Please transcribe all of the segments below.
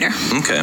writer. Okay.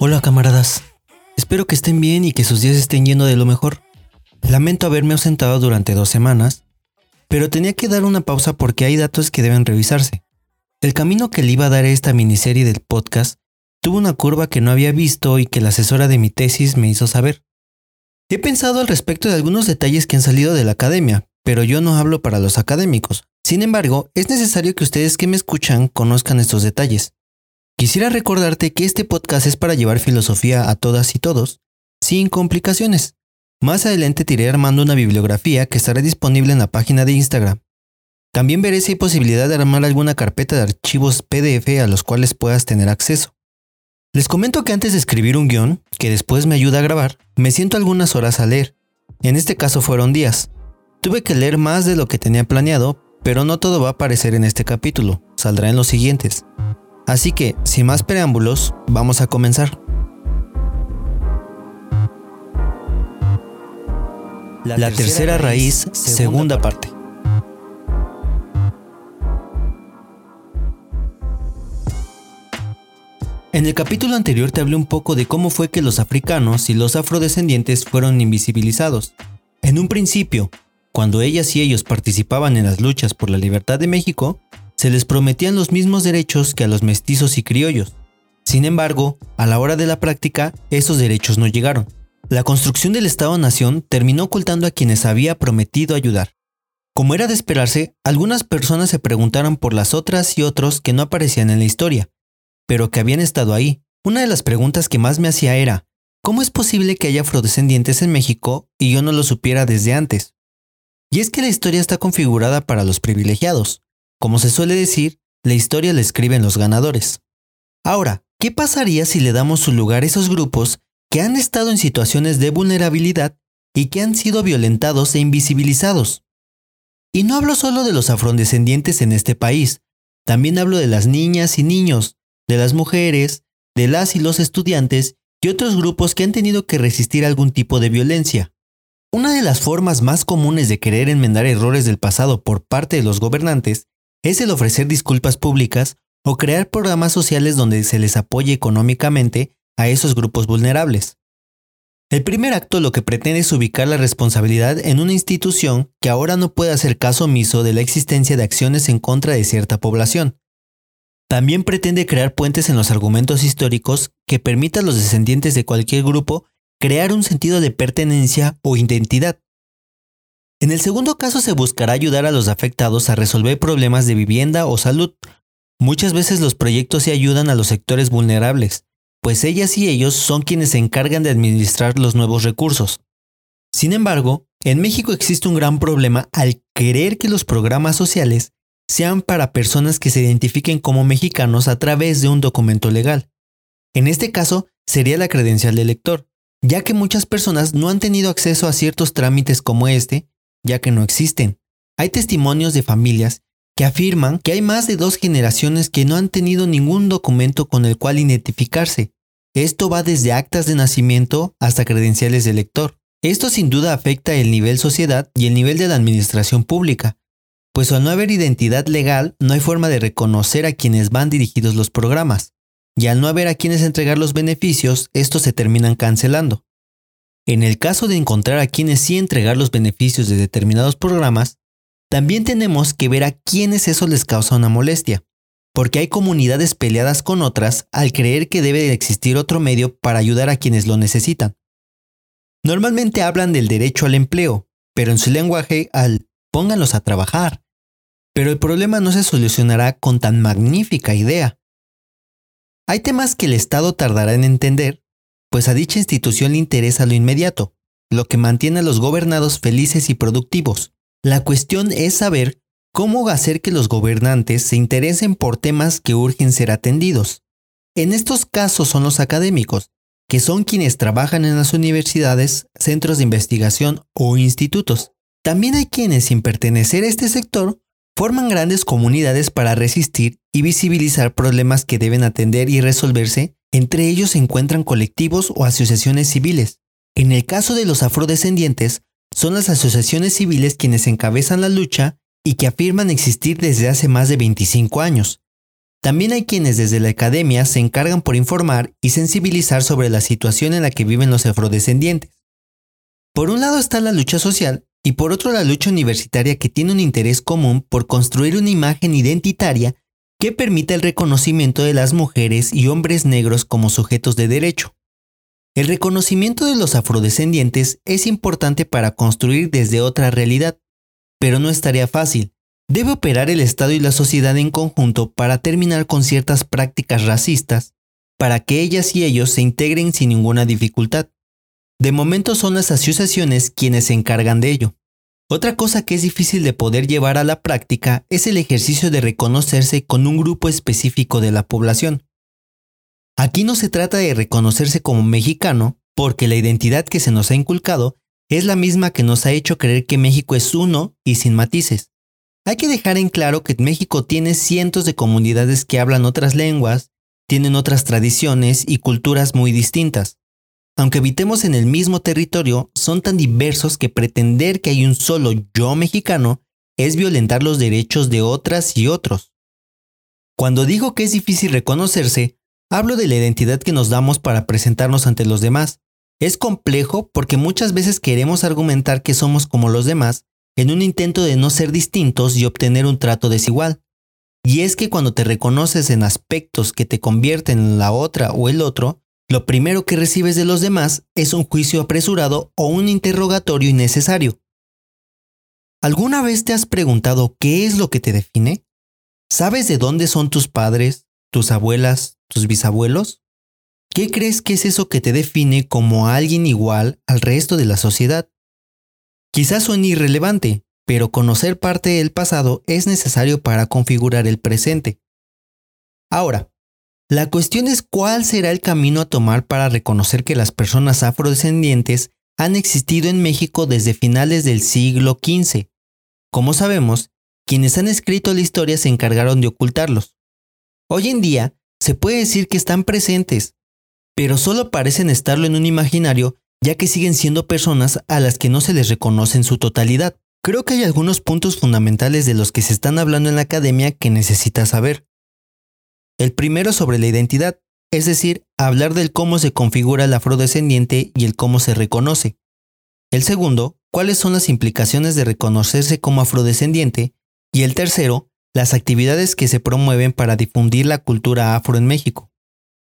Hola camaradas, espero que estén bien y que sus días estén yendo de lo mejor. Lamento haberme ausentado durante dos semanas, pero tenía que dar una pausa porque hay datos que deben revisarse. El camino que le iba a dar esta miniserie del podcast tuvo una curva que no había visto y que la asesora de mi tesis me hizo saber. He pensado al respecto de algunos detalles que han salido de la academia, pero yo no hablo para los académicos. Sin embargo, es necesario que ustedes que me escuchan conozcan estos detalles. Quisiera recordarte que este podcast es para llevar filosofía a todas y todos, sin complicaciones. Más adelante te iré armando una bibliografía que estará disponible en la página de Instagram. También veré si hay posibilidad de armar alguna carpeta de archivos PDF a los cuales puedas tener acceso. Les comento que antes de escribir un guion, que después me ayuda a grabar, me siento algunas horas a leer. En este caso fueron días. Tuve que leer más de lo que tenía planeado, pero no todo va a aparecer en este capítulo, saldrá en los siguientes. Así que, sin más preámbulos, vamos a comenzar. La, tercera, raíz, segunda parte. En el capítulo anterior te hablé un poco de cómo fue que los africanos y los afrodescendientes fueron invisibilizados. En un principio, cuando ellas y ellos participaban en las luchas por la libertad de México, se les prometían los mismos derechos que a los mestizos y criollos. Sin embargo, a la hora de la práctica, esos derechos no llegaron. La construcción del Estado-Nación terminó ocultando a quienes había prometido ayudar. Como era de esperarse, algunas personas se preguntaron por las otras y otros que no aparecían en la historia, pero que habían estado ahí. Una de las preguntas que más me hacía era, ¿cómo es posible que haya afrodescendientes en México y yo no lo supiera desde antes? Y es que la historia está configurada para los privilegiados. Como se suele decir, la historia la escriben los ganadores. Ahora, ¿qué pasaría si le damos su lugar a esos grupos que han estado en situaciones de vulnerabilidad y que han sido violentados e invisibilizados? Y no hablo solo de los afrodescendientes en este país, también hablo de las niñas y niños, de las mujeres, de las y los estudiantes y otros grupos que han tenido que resistir algún tipo de violencia. Una de las formas más comunes de querer enmendar errores del pasado por parte de los gobernantes es el ofrecer disculpas públicas o crear programas sociales donde se les apoye económicamente a esos grupos vulnerables. El primer acto lo que pretende es ubicar la responsabilidad en una institución que ahora no puede hacer caso omiso de la existencia de acciones en contra de cierta población. También pretende crear puentes en los argumentos históricos que permitan a los descendientes de cualquier grupo crear un sentido de pertenencia o identidad. En el segundo caso se buscará ayudar a los afectados a resolver problemas de vivienda o salud. Muchas veces los proyectos se ayudan a los sectores vulnerables, pues ellas y ellos son quienes se encargan de administrar los nuevos recursos. Sin embargo, en México existe un gran problema al querer que los programas sociales sean para personas que se identifiquen como mexicanos a través de un documento legal. En este caso, sería la credencial de elector, ya que muchas personas no han tenido acceso a ciertos trámites como este ya que no existen. Hay testimonios de familias que afirman que hay más de dos generaciones que no han tenido ningún documento con el cual identificarse. Esto va desde actas de nacimiento hasta credenciales de lector. Esto sin duda afecta el nivel sociedad y el nivel de la administración pública, pues al no haber identidad legal no hay forma de reconocer a quienes van dirigidos los programas, y al no haber a quienes entregar los beneficios, estos se terminan cancelando. En el caso de encontrar a quienes sí entregar los beneficios de determinados programas, también tenemos que ver a quienes eso les causa una molestia, porque hay comunidades peleadas con otras al creer que debe de existir otro medio para ayudar a quienes lo necesitan. Normalmente hablan del derecho al empleo, pero en su lenguaje al pónganlos a trabajar. Pero el problema no se solucionará con tan magnífica idea. Hay temas que el Estado tardará en entender pues a dicha institución le interesa lo inmediato, lo que mantiene a los gobernados felices y productivos. La cuestión es saber cómo hacer que los gobernantes se interesen por temas que urgen ser atendidos. En estos casos son los académicos, que son quienes trabajan en las universidades, centros de investigación o institutos. También hay quienes, sin pertenecer a este sector, forman grandes comunidades para resistir y visibilizar problemas que deben atender y resolverse, entre ellos se encuentran colectivos o asociaciones civiles. En el caso de los afrodescendientes, son las asociaciones civiles quienes encabezan la lucha y que afirman existir desde hace más de 25 años. También hay quienes desde la academia se encargan por informar y sensibilizar sobre la situación en la que viven los afrodescendientes. Por un lado está la lucha social y por otro la lucha universitaria que tiene un interés común por construir una imagen identitaria que permita el reconocimiento de las mujeres y hombres negros como sujetos de derecho. El reconocimiento de los afrodescendientes es importante para construir desde otra realidad, pero no estaría fácil. Debe operar el Estado y la sociedad en conjunto para terminar con ciertas prácticas racistas, para que ellas y ellos se integren sin ninguna dificultad. De momento son las asociaciones quienes se encargan de ello. Otra cosa que es difícil de poder llevar a la práctica es el ejercicio de reconocerse con un grupo específico de la población. Aquí no se trata de reconocerse como mexicano, porque la identidad que se nos ha inculcado es la misma que nos ha hecho creer que México es uno y sin matices. Hay que dejar en claro que México tiene cientos de comunidades que hablan otras lenguas, tienen otras tradiciones y culturas muy distintas. Aunque habitemos en el mismo territorio, son tan diversos que pretender que hay un solo yo mexicano es violentar los derechos de otras y otros. Cuando digo que es difícil reconocerse, Hablo de la identidad que nos damos para presentarnos ante los demás. Es complejo porque muchas veces queremos argumentar que somos como los demás en un intento de no ser distintos y obtener un trato desigual. Y es que cuando te reconoces en aspectos que te convierten en la otra o el otro, lo primero que recibes de los demás es un juicio apresurado o un interrogatorio innecesario. ¿Alguna vez te has preguntado qué es lo que te define? ¿Sabes de dónde son tus padres, tus abuelas, tus bisabuelos? ¿Qué crees que es eso que te define como alguien igual al resto de la sociedad? Quizás suene irrelevante, pero conocer parte del pasado es necesario para configurar el presente. Ahora, la cuestión es cuál será el camino a tomar para reconocer que las personas afrodescendientes han existido en México desde finales del siglo XV. Como sabemos, quienes han escrito la historia se encargaron de ocultarlos. Hoy en día, se puede decir que están presentes, pero solo parecen estarlo en un imaginario ya que siguen siendo personas a las que no se les reconoce en su totalidad. Creo que hay algunos puntos fundamentales de los que se están hablando en la academia que necesitas saber. El primero sobre la identidad, es decir, hablar del cómo se configura el afrodescendiente y el cómo se reconoce. El segundo, cuáles son las implicaciones de reconocerse como afrodescendiente. Y el tercero, las actividades que se promueven para difundir la cultura afro en México.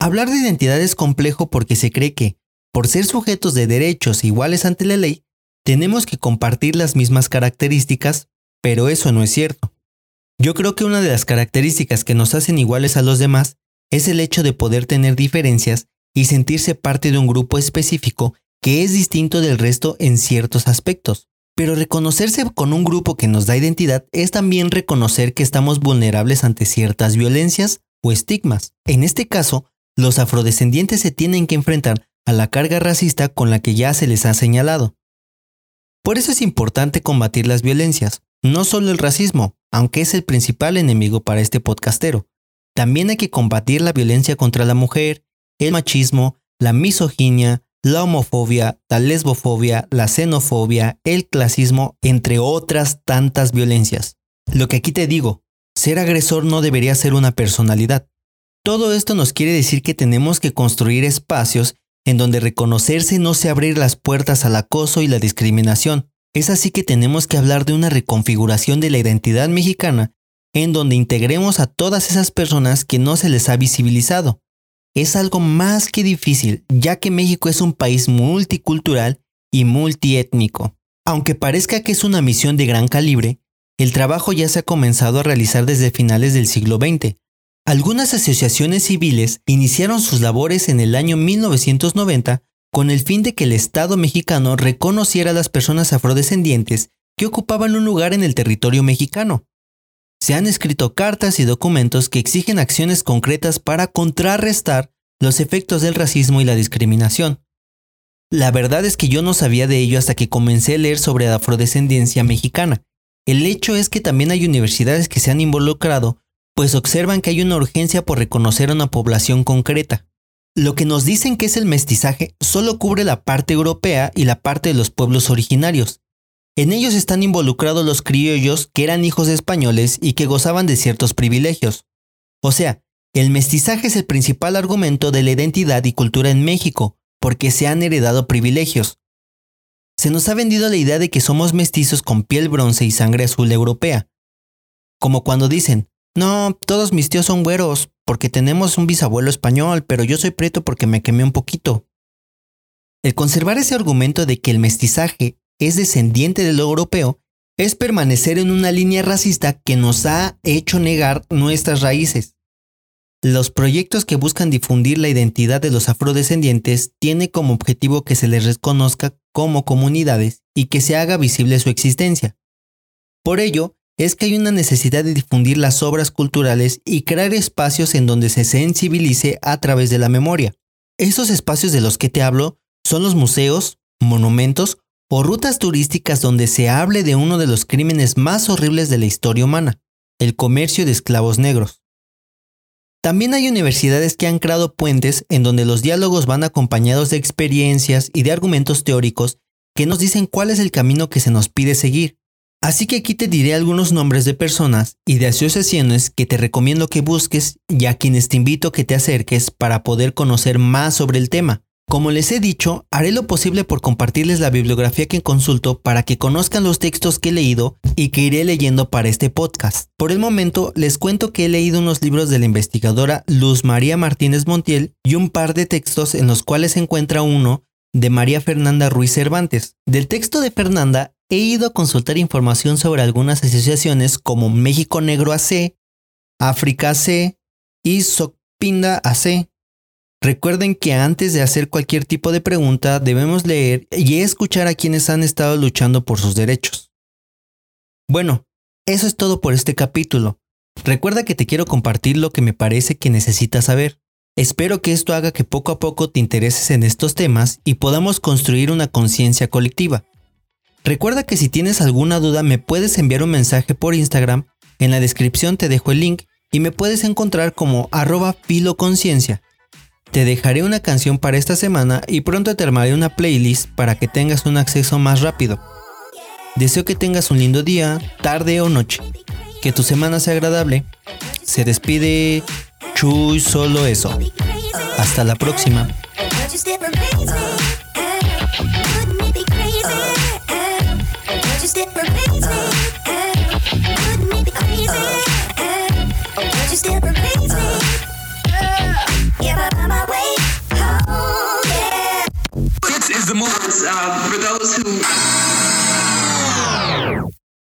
Hablar de identidad es complejo porque se cree que, por ser sujetos de derechos iguales ante la ley, tenemos que compartir las mismas características, pero eso no es cierto. Yo creo que una de las características que nos hacen iguales a los demás es el hecho de poder tener diferencias y sentirse parte de un grupo específico que es distinto del resto en ciertos aspectos. Pero reconocerse con un grupo que nos da identidad es también reconocer que estamos vulnerables ante ciertas violencias o estigmas. En este caso, los afrodescendientes se tienen que enfrentar a la carga racista con la que ya se les ha señalado. Por eso es importante combatir las violencias, no solo el racismo, aunque es el principal enemigo para este podcastero. También hay que combatir la violencia contra la mujer, el machismo, la misoginia, la homofobia, la lesbofobia, la xenofobia, el clasismo, entre otras tantas violencias. Lo que aquí te digo, ser agresor no debería ser una personalidad. Todo esto nos quiere decir que tenemos que construir espacios en donde reconocerse no se abrir las puertas al acoso y la discriminación. Es así que tenemos que hablar de una reconfiguración de la identidad mexicana en donde integremos a todas esas personas que no se les ha visibilizado, es algo más que difícil, ya que México es un país multicultural y multiétnico. Aunque parezca que es una misión de gran calibre, el trabajo ya se ha comenzado a realizar desde finales del siglo XX. Algunas asociaciones civiles iniciaron sus labores en el año 1990 con el fin de que el Estado mexicano reconociera a las personas afrodescendientes que ocupaban un lugar en el territorio mexicano se han escrito cartas y documentos que exigen acciones concretas para contrarrestar los efectos del racismo y la discriminación. La verdad es que yo no sabía de ello hasta que comencé a leer sobre la afrodescendencia mexicana, El hecho es que también hay universidades que se han involucrado, pues observan que hay una urgencia por reconocer a una población concreta. Lo que nos dicen que es el mestizaje solo cubre la parte europea y la parte de los pueblos originarios. En ellos están involucrados los criollos que eran hijos españoles y que gozaban de ciertos privilegios. O sea, el mestizaje es el principal argumento de la identidad y cultura en México, porque se han heredado privilegios. Se nos ha vendido la idea de que somos mestizos con piel bronce y sangre azul europea. Como cuando dicen, no, todos mis tíos son güeros, porque tenemos un bisabuelo español, pero yo soy preto porque me quemé un poquito. El conservar ese argumento de que el mestizaje es descendiente de lo europeo es permanecer en una línea racista que nos ha hecho negar nuestras raíces. Los proyectos que buscan difundir la identidad de los afrodescendientes tienen como objetivo que se les reconozca como comunidades y que se haga visible su existencia. Por ello, es que hay una necesidad de difundir las obras culturales y crear espacios en donde se sensibilice a través de la memoria. Esos espacios de los que te hablo son los museos, monumentos o rutas turísticas donde se hable de uno de los crímenes más horribles de la historia humana, el comercio de esclavos negros. También hay universidades que han creado puentes en donde los diálogos van acompañados de experiencias y de argumentos teóricos que nos dicen cuál es el camino que se nos pide seguir, Así que aquí te diré algunos nombres de personas y de asociaciones que te recomiendo que busques y a quienes te invito a que te acerques para poder conocer más sobre el tema. Como les he dicho, haré lo posible por compartirles la bibliografía que consulto para que conozcan los textos que he leído y que iré leyendo para este podcast. Por el momento, les cuento que he leído unos libros de la investigadora Luz María Martínez Montiel y un par de textos en los cuales se encuentra uno de María Fernanda Ruiz Cervantes. Del texto de Fernanda he ido a consultar información sobre algunas asociaciones como México Negro AC, África AC y Socpinda AC. Recuerden que antes de hacer cualquier tipo de pregunta debemos leer y escuchar a quienes han estado luchando por sus derechos. Bueno, eso es todo por este capítulo. Recuerda que te quiero compartir lo que me parece que necesitas saber. Espero que esto haga que poco a poco te intereses en estos temas y podamos construir una conciencia colectiva. Recuerda que si tienes alguna duda me puedes enviar un mensaje por Instagram, en la descripción te dejo el link y me puedes encontrar como arroba filoconciencia. Te dejaré una canción para esta semana y pronto te armaré una playlist para que tengas un acceso más rápido. Deseo que tengas un lindo día, tarde o noche. Que tu semana sea agradable. Se despide Chuy solo eso. Hasta la próxima. uh, for those who